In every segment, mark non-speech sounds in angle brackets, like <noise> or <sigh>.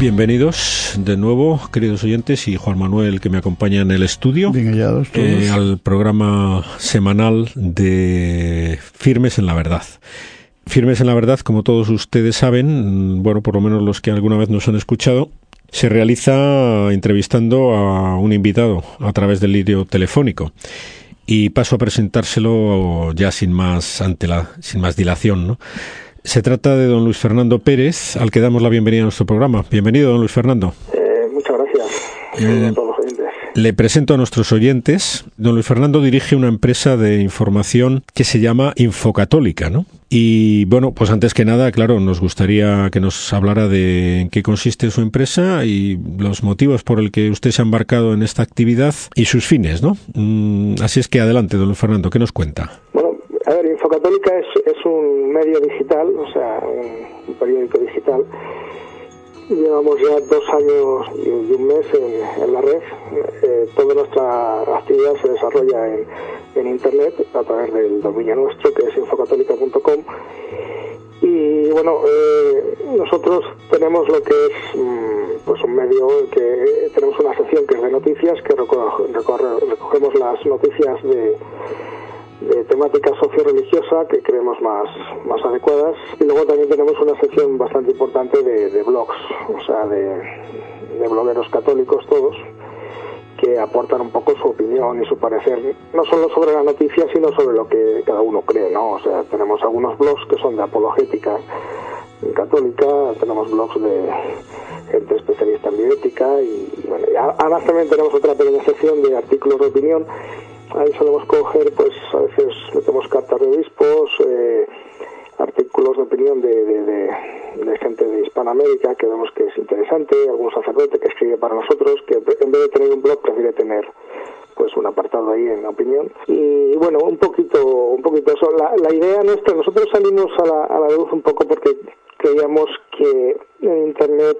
Bienvenidos de nuevo, queridos oyentes, y Juan Manuel que me acompaña en el estudio. Bien hallados eh, al programa semanal de Firmes en la Verdad. Firmes en la Verdad, como todos ustedes saben, bueno, por lo menos los que alguna vez nos han escuchado, se realiza entrevistando a un invitado a través del lidio telefónico. Y paso a presentárselo ya sin más, ante la, sin más dilación, ¿no? Se trata de don Luis Fernando Pérez, al que damos la bienvenida a nuestro programa. Bienvenido, don Luis Fernando. Eh, muchas gracias eh. Le presento a nuestros oyentes. Don Luis Fernando dirige una empresa de información que se llama Infocatólica, ¿no? Y bueno, pues antes que nada, claro, nos gustaría que nos hablara de en qué consiste su empresa y los motivos por el que usted se ha embarcado en esta actividad y sus fines, ¿no? Mm, así es que adelante, don Luis Fernando, ¿qué nos cuenta? Bueno, Infocatólica es, es un medio digital, o sea, un, periódico digital. Llevamos ya dos años y, un mes en, la red. Eh, toda nuestra actividad se desarrolla en, Internet a través del dominio nuestro, que es infocatólica.com. Y bueno, eh, nosotros tenemos lo que es mm, pues un medio que tenemos una sección que es de noticias, que recogemos las noticias de de temática socio-religiosa que creemos más, más adecuadas. Y luego también tenemos una sección bastante importante de, blogs, o sea, de, blogueros católicos todos, que aportan un poco su opinión y su parecer, no solo sobre la noticia, sino sobre lo que cada uno cree, ¿no? O sea, tenemos algunos blogs que son de apologética católica, tenemos blogs de gente especialista en bioética y, bueno, además también tenemos otra pequeña sección de artículos de opinión ahí solemos coger, pues a veces metemos cartas de obispos, eh, artículos de opinión de, de, gente de Hispanoamérica que vemos que es interesante, algún sacerdote que escribe para nosotros, que en vez de tener un blog prefiere tener pues un apartado ahí en opinión. Y bueno un poquito un poquito eso. La, la idea nuestra nosotros salimos a la, a la luz un poco porque creíamos que en internet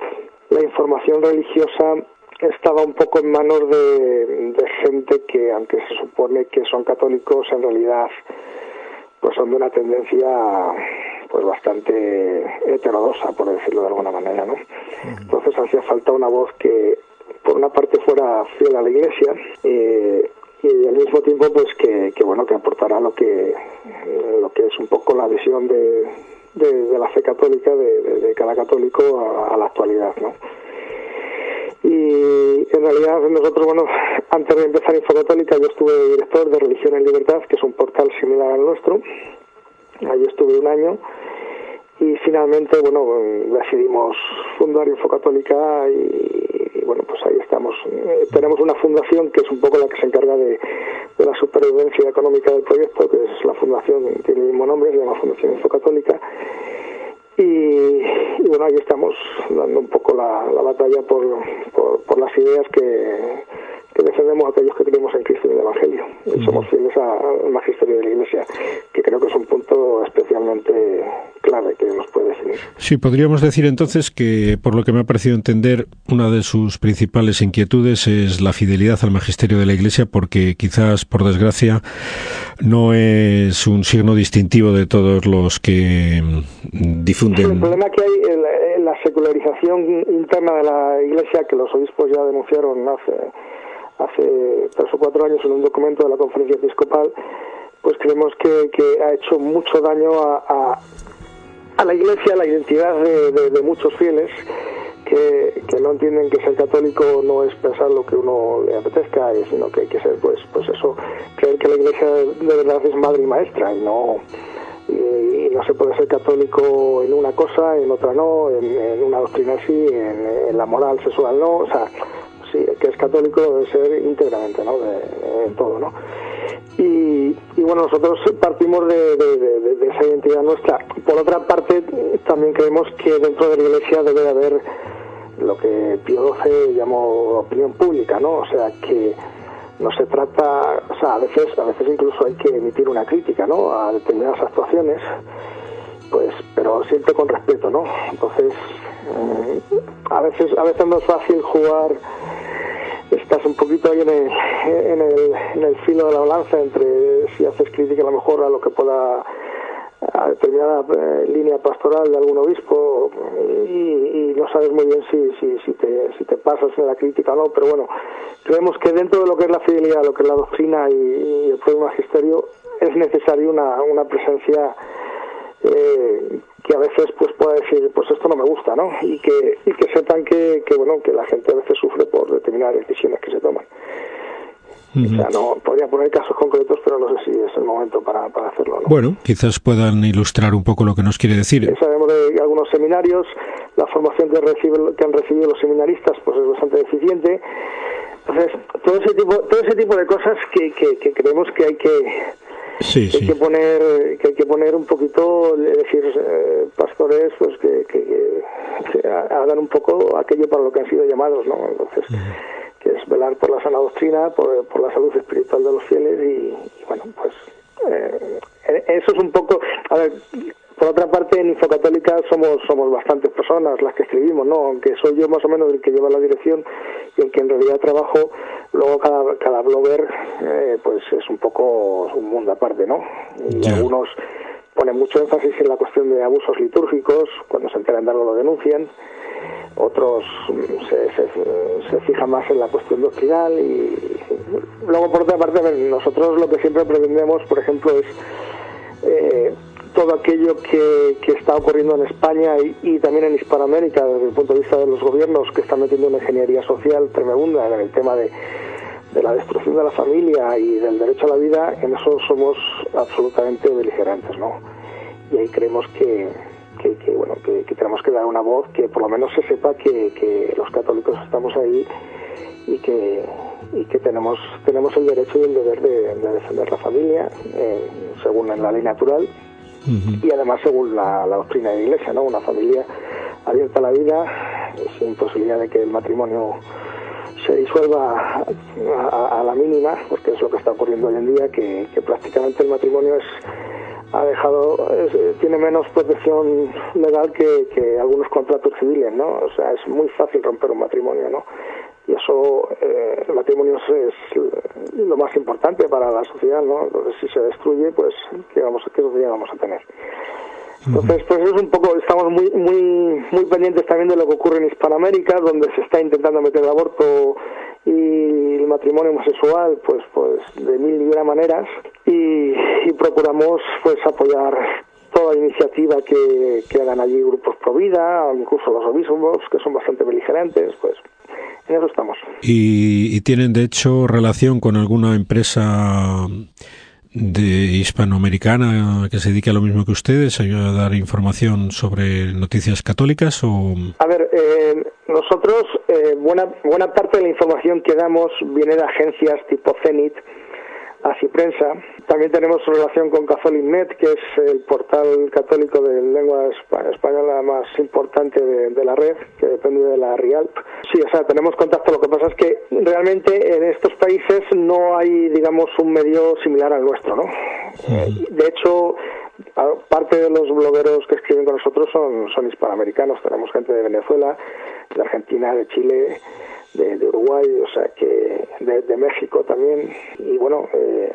la información religiosa estaba un poco en manos de, gente que, aunque se supone que son católicos, en realidad pues son de una tendencia pues bastante heterodoxa, por decirlo de alguna manera, ¿no? Entonces hacía falta una voz que, por una parte, fuera fiel a la Iglesia eh, y al mismo tiempo, pues que, bueno, que aportara lo que lo que es un poco la visión de, de, la fe católica de, cada católico a, a la actualidad, ¿no? En realidad nosotros, bueno, <laughs> antes de empezar Infocatólica yo estuve director de Religión en Libertad, que es un portal similar al nuestro, allí estuve un año y finalmente, bueno, decidimos fundar Infocatólica y, y bueno, pues ahí estamos. Eh, tenemos una fundación que es un poco la que se encarga de, de, la supervivencia económica del proyecto, que es la fundación, tiene el mismo nombre, se llama Fundación Infocatólica y, bueno, ahí estamos dando un poco la, batalla por, por, las ideas que, que defendemos aquellos que creemos en Cristo y en el Evangelio. Y somos fieles al magisterio de la Iglesia, que creo que es un punto especialmente clave que nos puede definir. Sí, podríamos decir entonces que, por lo que me ha parecido entender, una de sus principales inquietudes es la fidelidad al magisterio de la Iglesia, porque quizás, por desgracia, no es un signo distintivo de todos los que difunden. El problema que hay en la secularización interna de la Iglesia, que los obispos ya denunciaron hace hace tres o cuatro años en un documento de la conferencia episcopal, pues creemos que, que ha hecho mucho daño a, a, la Iglesia, a la identidad de, muchos fieles. Que, que, no entienden que ser católico no es pensar lo que uno le apetezca, sino que hay que ser, pues, pues eso, creer que la Iglesia de, verdad es madre y maestra y no y, no se puede ser católico en una cosa, en otra no, en, una doctrina sí, en, en, la moral sexual no, o sea, sí, que es católico debe ser íntegramente, ¿no? De, todo, ¿no? Y, bueno, nosotros partimos de, de, esa identidad nuestra. Por otra parte, también creemos que dentro de la Iglesia debe haber lo que Pío XII llamó opinión pública, ¿no? O sea, que no se trata, o sea, a veces, a veces incluso hay que emitir una crítica, ¿no? A determinadas actuaciones, pues, pero siempre con respeto, ¿no? Entonces, eh, a veces, a veces no es fácil jugar estás un poquito ahí en el, en el, en el filo de la balanza entre si haces crítica a lo mejor a lo que pueda a determinada eh, línea pastoral de algún obispo y, no sabes muy bien si, si, si, te, si te pasas en la crítica o no, pero bueno, creemos que dentro de lo que es la fidelidad, lo que es la doctrina y, el propio magisterio, es necesario una, una presencia eh, que a veces pues pueda decir pues esto no me gusta no y que y que sepan que, que bueno que la gente a veces sufre por determinadas decisiones que se toman o sea, no podría poner casos concretos, pero no sé si es el momento para, para hacerlo. Bueno, quizás puedan ilustrar un poco lo que nos quiere decir. sabemos de algunos seminarios, la formación que, recibe, que han recibido los seminaristas pues es bastante deficiente. Entonces, todo ese tipo, todo ese tipo de cosas que, que, creemos que hay que, hay que poner que hay que poner un poquito decir eh, pastores pues que, que, hagan un poco aquello para lo que han sido llamados no entonces que es velar por la sana doctrina, por, por la salud espiritual de los fieles y, bueno, pues eh, eso es un poco, a ver, por otra parte en Infocatólica somos somos bastantes personas las que escribimos, ¿no? Aunque soy yo más o menos el que lleva la dirección y el que en realidad trabajo, luego cada, cada blogger eh, pues es un poco un mundo aparte, ¿no? Y algunos ponen mucho énfasis en la cuestión de abusos litúrgicos, cuando se enteran de algo lo denuncian otros se, se, fijan más en la cuestión doctrinal y luego por otra parte nosotros lo que siempre pretendemos por ejemplo es eh, todo aquello que, que, está ocurriendo en España y, también en Hispanoamérica desde el punto de vista de los gobiernos que están metiendo una ingeniería social tremenda en el tema de, de la destrucción de la familia y del derecho a la vida, en eso somos absolutamente beligerantes, ¿no? Y ahí creemos que, que, bueno que, tenemos que dar una voz que por lo menos se sepa que, los católicos estamos ahí y que y que tenemos tenemos el derecho y el deber de, defender la familia eh, según la ley natural y además según la, doctrina de la Iglesia no una familia abierta a la vida sin posibilidad de que el matrimonio se disuelva a, la mínima porque es lo que está ocurriendo hoy en día que prácticamente el matrimonio es ha dejado tiene menos protección legal que, que, algunos contratos civiles no o sea es muy fácil romper un matrimonio no y eso eh, el matrimonio es, lo más importante para la sociedad no entonces si se destruye pues qué vamos qué sociedad vamos a tener entonces pues es un poco estamos muy muy muy pendientes también de lo que ocurre en Hispanoamérica donde se está intentando meter el aborto y el matrimonio homosexual pues pues de mil y una maneras. Y, procuramos pues apoyar toda iniciativa que, que hagan allí grupos pro vida incluso los obispos que son bastante beligerantes pues en eso estamos. Y, y tienen de hecho relación con alguna empresa de hispanoamericana que se dedique a lo mismo que ustedes, a dar información sobre noticias católicas o a ver eh, nosotros, eh, buena, buena parte de la información que damos viene de agencias tipo Zenit, así prensa. También tenemos relación con CatholicNet, que es el portal católico de lengua española más importante de, la red, que depende de la RIALP. Sí, o sea, tenemos contacto. Lo que pasa es que realmente en estos países no hay, digamos, un medio similar al nuestro, ¿no? De hecho, parte de los blogueros que escriben con nosotros son, son hispanoamericanos. Tenemos gente de Venezuela, de Argentina, de Chile, de, Uruguay, o sea de, México también. Y bueno, eh,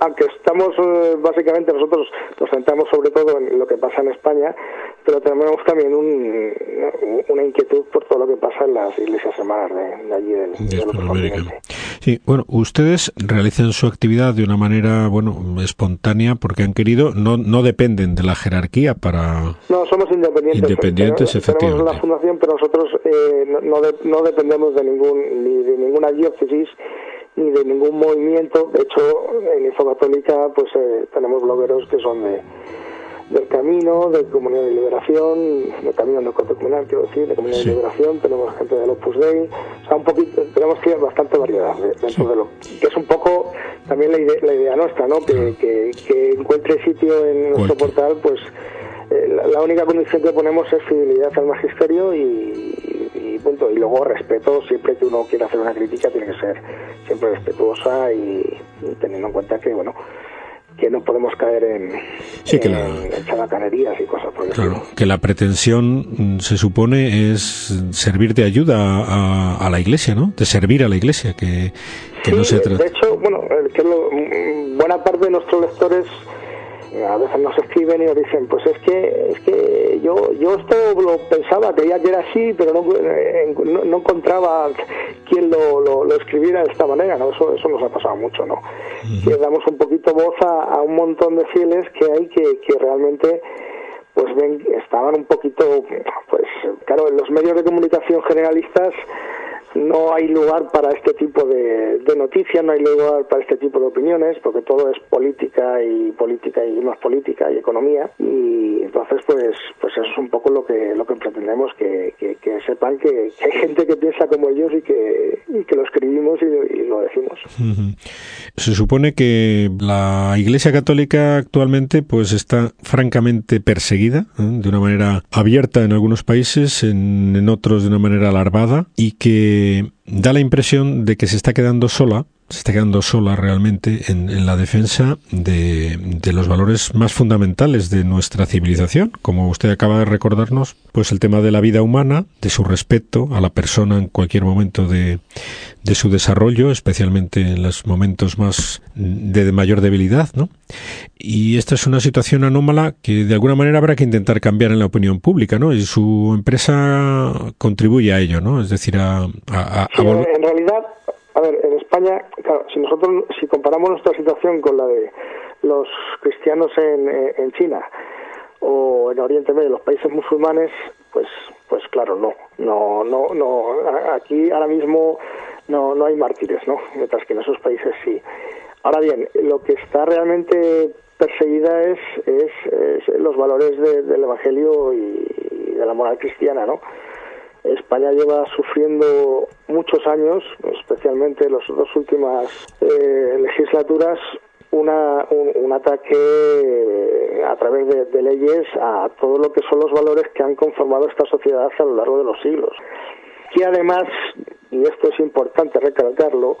aunque estamos eh, básicamente nosotros nos centramos sobre todo en lo que pasa en España, pero tenemos también un, una inquietud por todo lo que pasa en las iglesias hermanas de, allí del, de Sí, bueno, ustedes realizan su actividad de una manera, bueno, espontánea porque han querido, no, no dependen de la jerarquía para... No, somos independientes. Independientes, efectivamente. Tenemos una fundación, pero nosotros eh, no, no dependemos de ningún ni de ninguna diócesis ni de ningún movimiento. De hecho, en Info Católica pues eh, tenemos blogueros que son de del camino, de Comunidad de Liberación, del camino no comunal, quiero decir, de Comunidad de Liberación, tenemos gente del Opus Dei, o sea, un poquito, tenemos bastante variedad dentro de lo que es un poco también la idea, la idea nuestra, ¿no? Que, que, encuentre sitio en nuestro portal, pues eh, la, única condición que ponemos es fidelidad al magisterio y, y, punto. Y luego respeto, siempre que uno quiera hacer una crítica tiene que ser siempre respetuosa y teniendo en cuenta que, bueno, que no podemos caer en, sí, que chabacanerías y cosas por Claro, que la pretensión mm, se supone es servir de ayuda a, la iglesia, ¿no? De servir a la iglesia, que, que no se trata. De hecho, bueno, que mm, buena parte de nuestros lectores A veces nos escriben y nos dicen, pues es que es que yo yo esto lo pensaba, creía que era así, pero no, no, encontraba quién lo, lo, escribiera de esta manera, ¿no? Eso, eso nos ha pasado mucho, ¿no? Que damos un poquito voz a, un montón de fieles que hay que, que realmente pues ven, estaban un poquito, pues claro, en los medios de comunicación generalistas no hay lugar para este tipo de, noticias, no hay lugar para este tipo de opiniones, porque todo es política y política y más política y economía. Y entonces, pues, pues eso es un poco lo que lo que pretendemos que, que, sepan que, hay gente que piensa como ellos y que, y que lo escribimos y, lo decimos. Se supone que la Iglesia Católica actualmente, pues, está francamente perseguida ¿eh? de una manera abierta en algunos países, en, en otros de una manera alarmada y que da la impresión de que se está quedando sola se está quedando sola realmente en, la defensa de, los valores más fundamentales de nuestra civilización, como usted acaba de recordarnos, pues el tema de la vida humana, de su respeto a la persona en cualquier momento de, de su desarrollo, especialmente en los momentos más de mayor debilidad, ¿no? Y esta es una situación anómala que de alguna manera habrá que intentar cambiar en la opinión pública, ¿no? Y su empresa contribuye a ello, ¿no? Es decir, a, en realidad a ver, en España, claro, si nosotros, si comparamos nuestra situación con la de los cristianos en, en China o en Oriente Medio, los países musulmanes, pues, pues claro, no, no, no, no. Aquí ahora mismo no, no hay mártires, ¿no? Mientras que en esos países sí. Ahora bien, lo que está realmente perseguida es, es, los valores del Evangelio y de la moral cristiana, ¿no? España lleva sufriendo muchos años, especialmente las dos últimas eh, legislaturas, una, un, ataque a través de, leyes a todo lo que son los valores que han conformado esta sociedad a lo largo de los siglos. Que además, y esto es importante recalcarlo,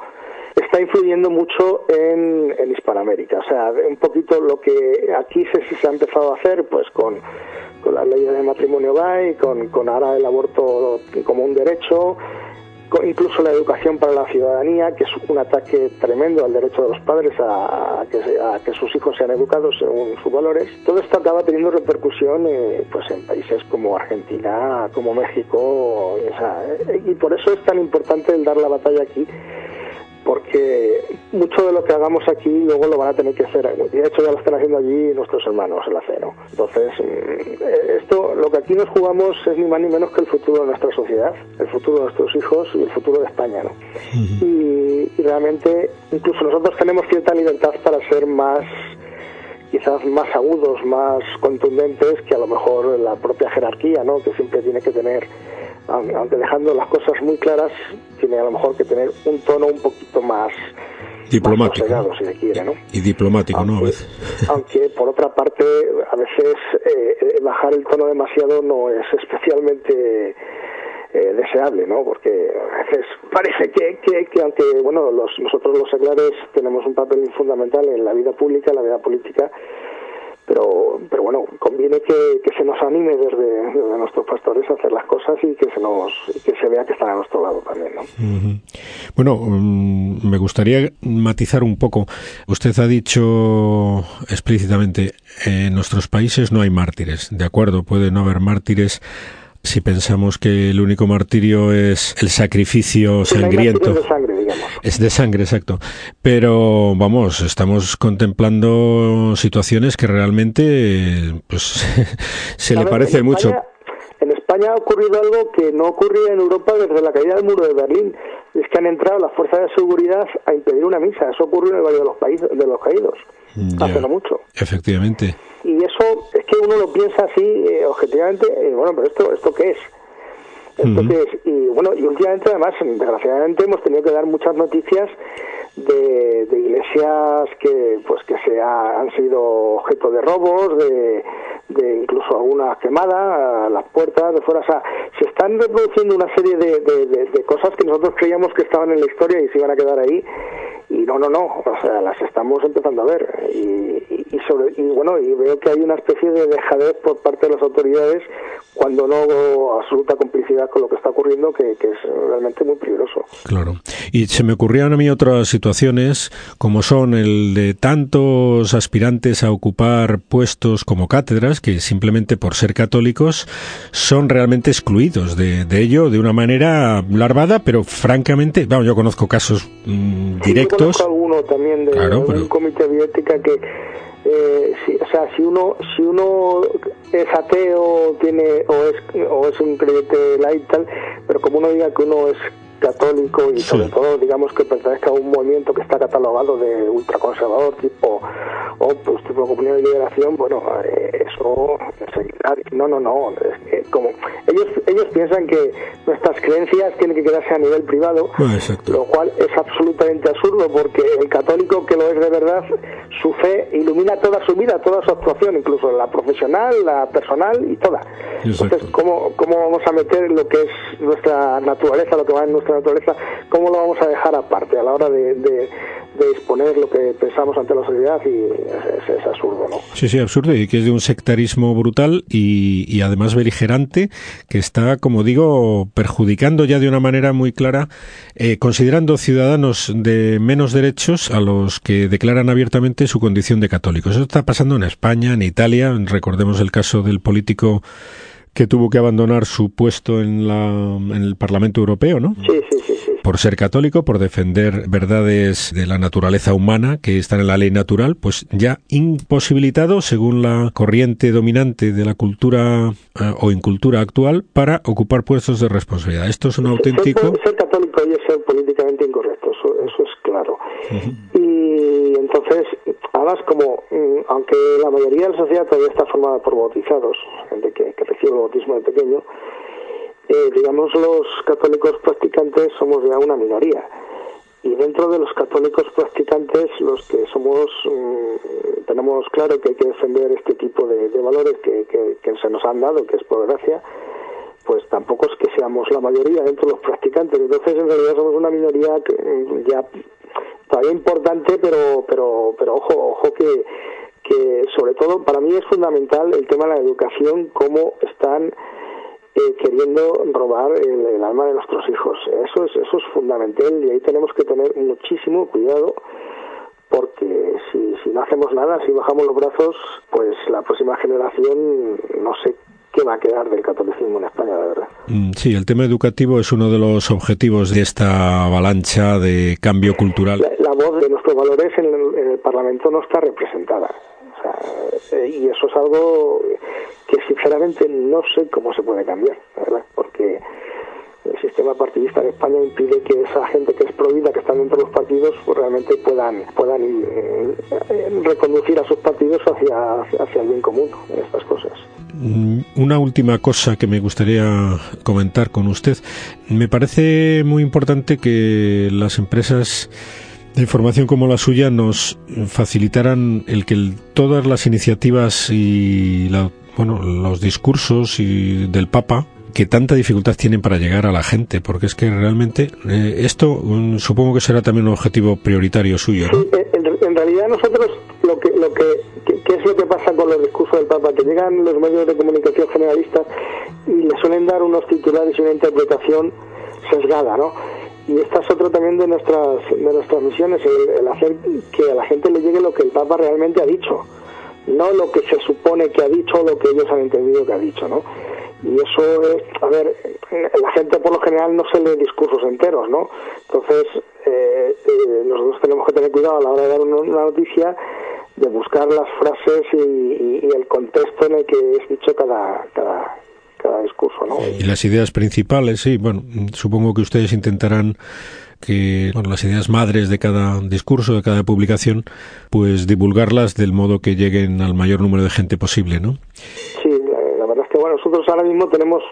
está influyendo mucho en, en Hispanoamérica. O sea, un poquito lo que aquí se, se ha empezado a hacer, pues con con las leyes de matrimonio gay, con, con ahora el aborto como un derecho, incluso la educación para la ciudadanía, que es un ataque tremendo al derecho de los padres a, que, sus hijos sean educados según sus valores. Todo esto acaba teniendo repercusión eh, pues en países como Argentina, como México, y por eso es tan importante el dar la batalla aquí porque mucho de lo que hagamos aquí luego lo van a tener que hacer. Y de hecho ya lo están haciendo allí nuestros hermanos el acero. Entonces, mm, esto, lo que aquí nos jugamos es ni más ni menos que el futuro de nuestra sociedad, el futuro de nuestros hijos y el futuro de España. ¿no? y, realmente, incluso nosotros tenemos cierta libertad para ser más quizás más agudos, más contundentes que a lo mejor la propia jerarquía, ¿no? que siempre tiene que tener aunque dejando las cosas muy claras, tiene a lo mejor que tener un tono un poquito más diplomático si se quiere, ¿no? Y diplomático, ¿no? A veces. <laughs> Aunque por otra parte, a veces eh, eh, bajar el tono demasiado no es especialmente eh, deseable, ¿no? Porque a veces parece que, que, que aunque, bueno, los, nosotros los seglares tenemos un papel fundamental en la vida pública, en la vida política, pero pero bueno conviene que, que se nos anime desde, nuestros pastores a hacer las cosas y que se nos que se vea que están a nuestro lado también ¿no? bueno mm, me gustaría matizar un poco usted ha dicho explícitamente en nuestros países no hay mártires de acuerdo puede no haber mártires si pensamos que el único martirio es el sacrificio sangriento. de sangre, digamos. Es de sangre, exacto. Pero vamos, estamos contemplando situaciones que realmente pues <laughs> se le parece mucho. En España ha ocurrido algo que no ocurría en Europa desde la caída del muro de Berlín. Es que han entrado las fuerzas de seguridad a impedir una misa. Eso ocurrió en el Valle de los, países, de los Caídos. Hace no mucho. Efectivamente. Y eso es que uno lo piensa así eh, objetivamente. Eh, bueno, pero esto, ¿esto qué es? ¿Esto qué es? Y bueno, y últimamente además, desgraciadamente, hemos tenido que dar muchas noticias de, de iglesias que pues que se han sido objeto de robos, de, de incluso alguna quemada, las puertas de fuera. O sea, se están reproduciendo una serie de, de, cosas que nosotros creíamos que estaban en la historia y se iban a quedar ahí. Y no, no, no, o sea, las estamos empezando a ver. Y, y, sobre, y bueno, y veo que hay una especie de dejadez por parte de las autoridades cuando no absoluta complicidad con lo que está ocurriendo, que, es realmente muy peligroso. Claro. Y se me ocurrían a mí otras situaciones, como son el de tantos aspirantes a ocupar puestos como cátedras, que simplemente por ser católicos son realmente excluidos de, ello de una manera larvada, pero francamente, vamos, yo conozco casos mm, directos. Yo conozco alguno también de, un comité de ética que eh, si, o sea, si uno si uno es ateo tiene o es o es un creyente light tal, pero como uno diga que uno es católico y sobre todo digamos que pertenezca a un movimiento que está catalogado de ultraconservador tipo o pues tipo comunidad de liberación bueno eh, eso no no no es que como ellos ellos piensan que nuestras creencias tienen que quedarse a nivel privado ah, lo cual es absolutamente absurdo porque el católico que lo es de verdad su fe ilumina toda su vida toda su actuación incluso la profesional la personal y toda. Entonces cómo cómo vamos a meter lo que es nuestra naturaleza lo que va en nuestra naturaleza, ¿cómo lo vamos a dejar aparte a la hora de, de, exponer lo que pensamos ante la sociedad? Y es, absurdo, ¿no? Sí, sí, absurdo, y que es de un sectarismo brutal y, y además beligerante, que está, como digo, perjudicando ya de una manera muy clara, eh, considerando ciudadanos de menos derechos a los que declaran abiertamente su condición de católicos. Eso está pasando en España, en Italia, recordemos el caso del político que tuvo que abandonar su puesto en, la, en el Parlamento Europeo, ¿no? Sí, sí, sí, sí. Por ser católico, por defender verdades de la naturaleza humana que están en la ley natural, pues ya imposibilitado, según la corriente dominante de la cultura eh, o incultura actual, para ocupar puestos de responsabilidad. Esto es un auténtico... Ser, católico y ser políticamente incorrecto, eso, es claro. Y entonces, además, como, mm, aunque la mayoría de la sociedad todavía está formada por bautizados, gente que, que recibe el bautismo de pequeño, eh, digamos, los católicos practicantes somos ya una minoría. Y dentro de los católicos practicantes, los que somos, mm, tenemos claro que hay que defender este tipo de, valores que, que, se nos han dado, que es por gracia, pues tampoco es que seamos la mayoría dentro de los practicantes. Entonces, en realidad somos una minoría que, mm, ya todavía importante, pero, pero, pero ojo, ojo que, que sobre todo para mí es fundamental el tema de la educación, cómo están eh, queriendo robar el, alma de nuestros hijos. Eso es, eso es fundamental y ahí tenemos que tener muchísimo cuidado porque si, si no hacemos nada, si bajamos los brazos, pues la próxima generación no sé qué va a quedar del catolicismo en España, la verdad. Mm, sí, el tema educativo es uno de los objetivos de esta avalancha de cambio cultural. La, voz de nuestros valores en el, Parlamento no está representada. Eh, y eso es algo que sinceramente no sé cómo se puede cambiar, ¿verdad? Porque el sistema partidista de España impide que esa gente que es prohibida, que están dentro de los partidos, pues realmente puedan puedan eh, reconducir a sus partidos hacia, hacia el bien común en estas cosas. Mm, una última cosa que me gustaría comentar con usted. Me parece muy importante que las empresas de información como la suya nos facilitaran el que todas las iniciativas y la bueno, los discursos y del Papa que tanta dificultad tienen para llegar a la gente, porque es que realmente eh, esto mm, supongo que será también un objetivo prioritario suyo. en, realidad nosotros lo que, lo que, ¿qué es lo que pasa con los discursos del Papa? Que llegan los medios de comunicación generalistas y le suelen dar unos titulares y una interpretación sesgada, ¿no? Y esta es otra también de nuestras, de nuestras misiones, el hacer que a la gente le llegue lo que el Papa realmente ha dicho no lo que se supone que ha dicho o lo que ellos han entendido que ha dicho, ¿no? Y eso es, a ver, la gente por lo general no se lee discursos enteros, ¿no? Entonces, eh, eh, nosotros tenemos que tener cuidado a la hora de dar una, noticia de buscar las frases y, el contexto en el que es dicho cada, cada, cada discurso, ¿no? Y las ideas principales, sí, bueno, supongo que ustedes intentarán que bueno, las ideas madres de cada discurso, de cada publicación, pues divulgarlas del modo que lleguen al mayor número de gente posible, ¿no? Sí, la, verdad es que bueno, nosotros ahora mismo tenemos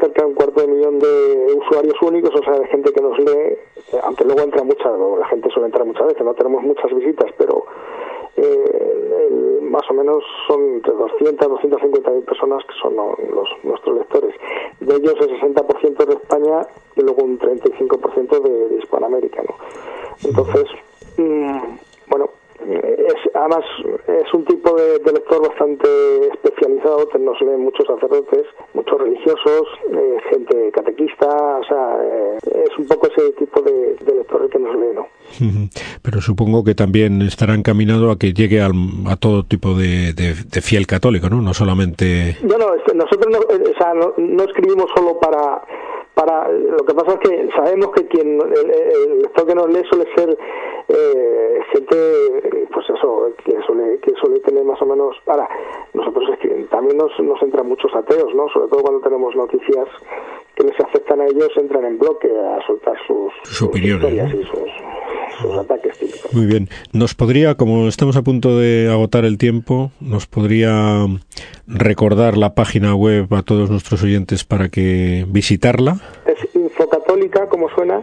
cerca de un cuarto de millón de usuarios únicos, o sea, de gente que nos lee, aunque luego entra mucha, la gente suele entrar muchas veces, no tenemos muchas visitas, pero eh, más o menos son entre 200 250 mil personas que son los, nuestros lectores. De ellos el 60% de España y luego un 35% de, de Hispanoamérica. ¿no? Entonces, mm, bueno, es, además es un tipo de, lector bastante especializado, nos leen muchos sacerdotes, muchos religiosos, eh, gente catequista, o sea, eh, es un poco ese tipo de, lector el que nos lee, ¿no? <laughs> Pero supongo que también estará encaminado a que llegue a todo tipo de, fiel católico, ¿no? No solamente... Bueno, nosotros no, o sea, no escribimos solo para para lo que pasa es que sabemos que quien el, lector que nos lee suele ser eh, gente eso que suele que suele tener más o menos para nosotros es que también nos, nos entran muchos ateos no sobre todo cuando tenemos noticias que les afectan a ellos entran en bloque a soltar sus, sus opiniones y sus, sus ataques típicos. Muy bien. ¿Nos podría, como estamos a punto de agotar el tiempo, nos podría recordar la página web a todos nuestros oyentes para que visitarla? Es infocatólica, como suena,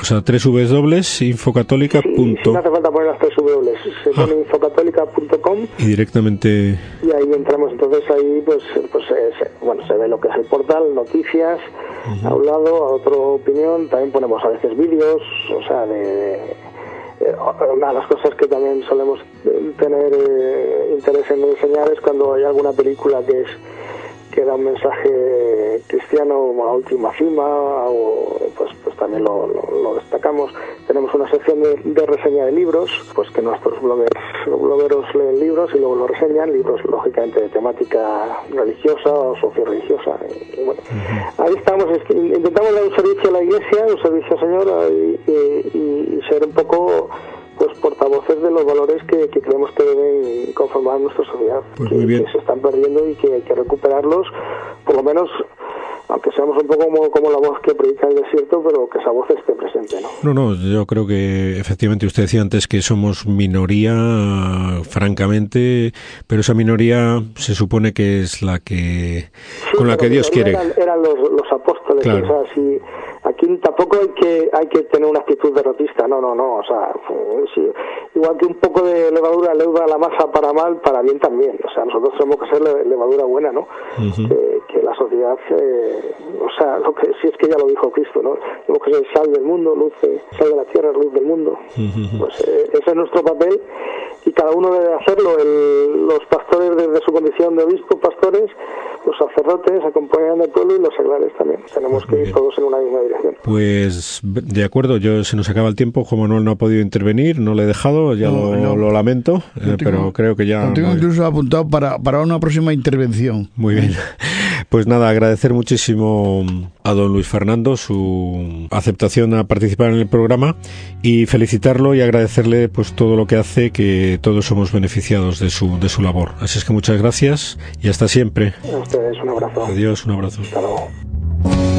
O sea, www.infocatólica.com. Sí, no hace falta poner las tres W, se pone ah. infocatólica.com y directamente y ahí entramos, entonces ahí pues pues bueno, se ve lo que es el portal, noticias, a un lado, a otro opinión, también ponemos a veces vídeos, o sea, de eh, una de las cosas que también solemos tener eh, interés en enseñar es cuando hay alguna película que es que da un mensaje cristiano a última cima o pues también lo, lo, destacamos. Tenemos una sección de, reseña de libros pues que nuestros bloggers, blogueros leen libros y luego lo reseñan libros lógicamente de temática religiosa o socio-religiosa y, bueno. Ahí estamos intentamos dar un servicio a la iglesia un servicio al Señor y ser un poco pues portavoces de los valores que, creemos que deben conformar nuestra sociedad, pues que, se están perdiendo y que hay que recuperarlos, por lo menos aunque seamos un poco como, la voz que predica el desierto, pero que esa voz esté presente, ¿no? No, no, yo creo que efectivamente usted decía antes que somos minoría, francamente, pero esa minoría se supone que es la que con la que Dios quiere. Eran, los, apóstoles, o sea, si aquí tampoco hay que hay que tener una actitud derrotista, no, no, no, o sea, igual que un poco de levadura leuda la masa para mal, para bien también, o sea, nosotros tenemos que ser levadura buena, ¿no? Que, la sociedad, eh, o sea, lo que si es que ya lo dijo Cristo, ¿no? Tenemos que ser sal del mundo, luz, sal de la tierra, luz del mundo, <laughs> pues eh, ese es nuestro papel y cada uno debe hacerlo, los pastores desde su condición de obispo, pastores, los sacerdotes acompañan al pueblo y los seglares también, tenemos que ir todos en una misma dirección. Pues de acuerdo, yo se nos acaba el tiempo, como no, no ha podido intervenir, no le he dejado, ya lo, lamento, eh, pero creo que ya... Lo tengo incluso apuntado para, para una próxima intervención. Muy bien. <laughs> Pues nada, agradecer muchísimo a don Luis Fernando su aceptación a participar en el programa y felicitarlo y agradecerle pues todo lo que hace, que todos somos beneficiados de su, de su labor. Así es que muchas gracias y hasta siempre. A ustedes un abrazo. Adiós, un abrazo. Hasta luego.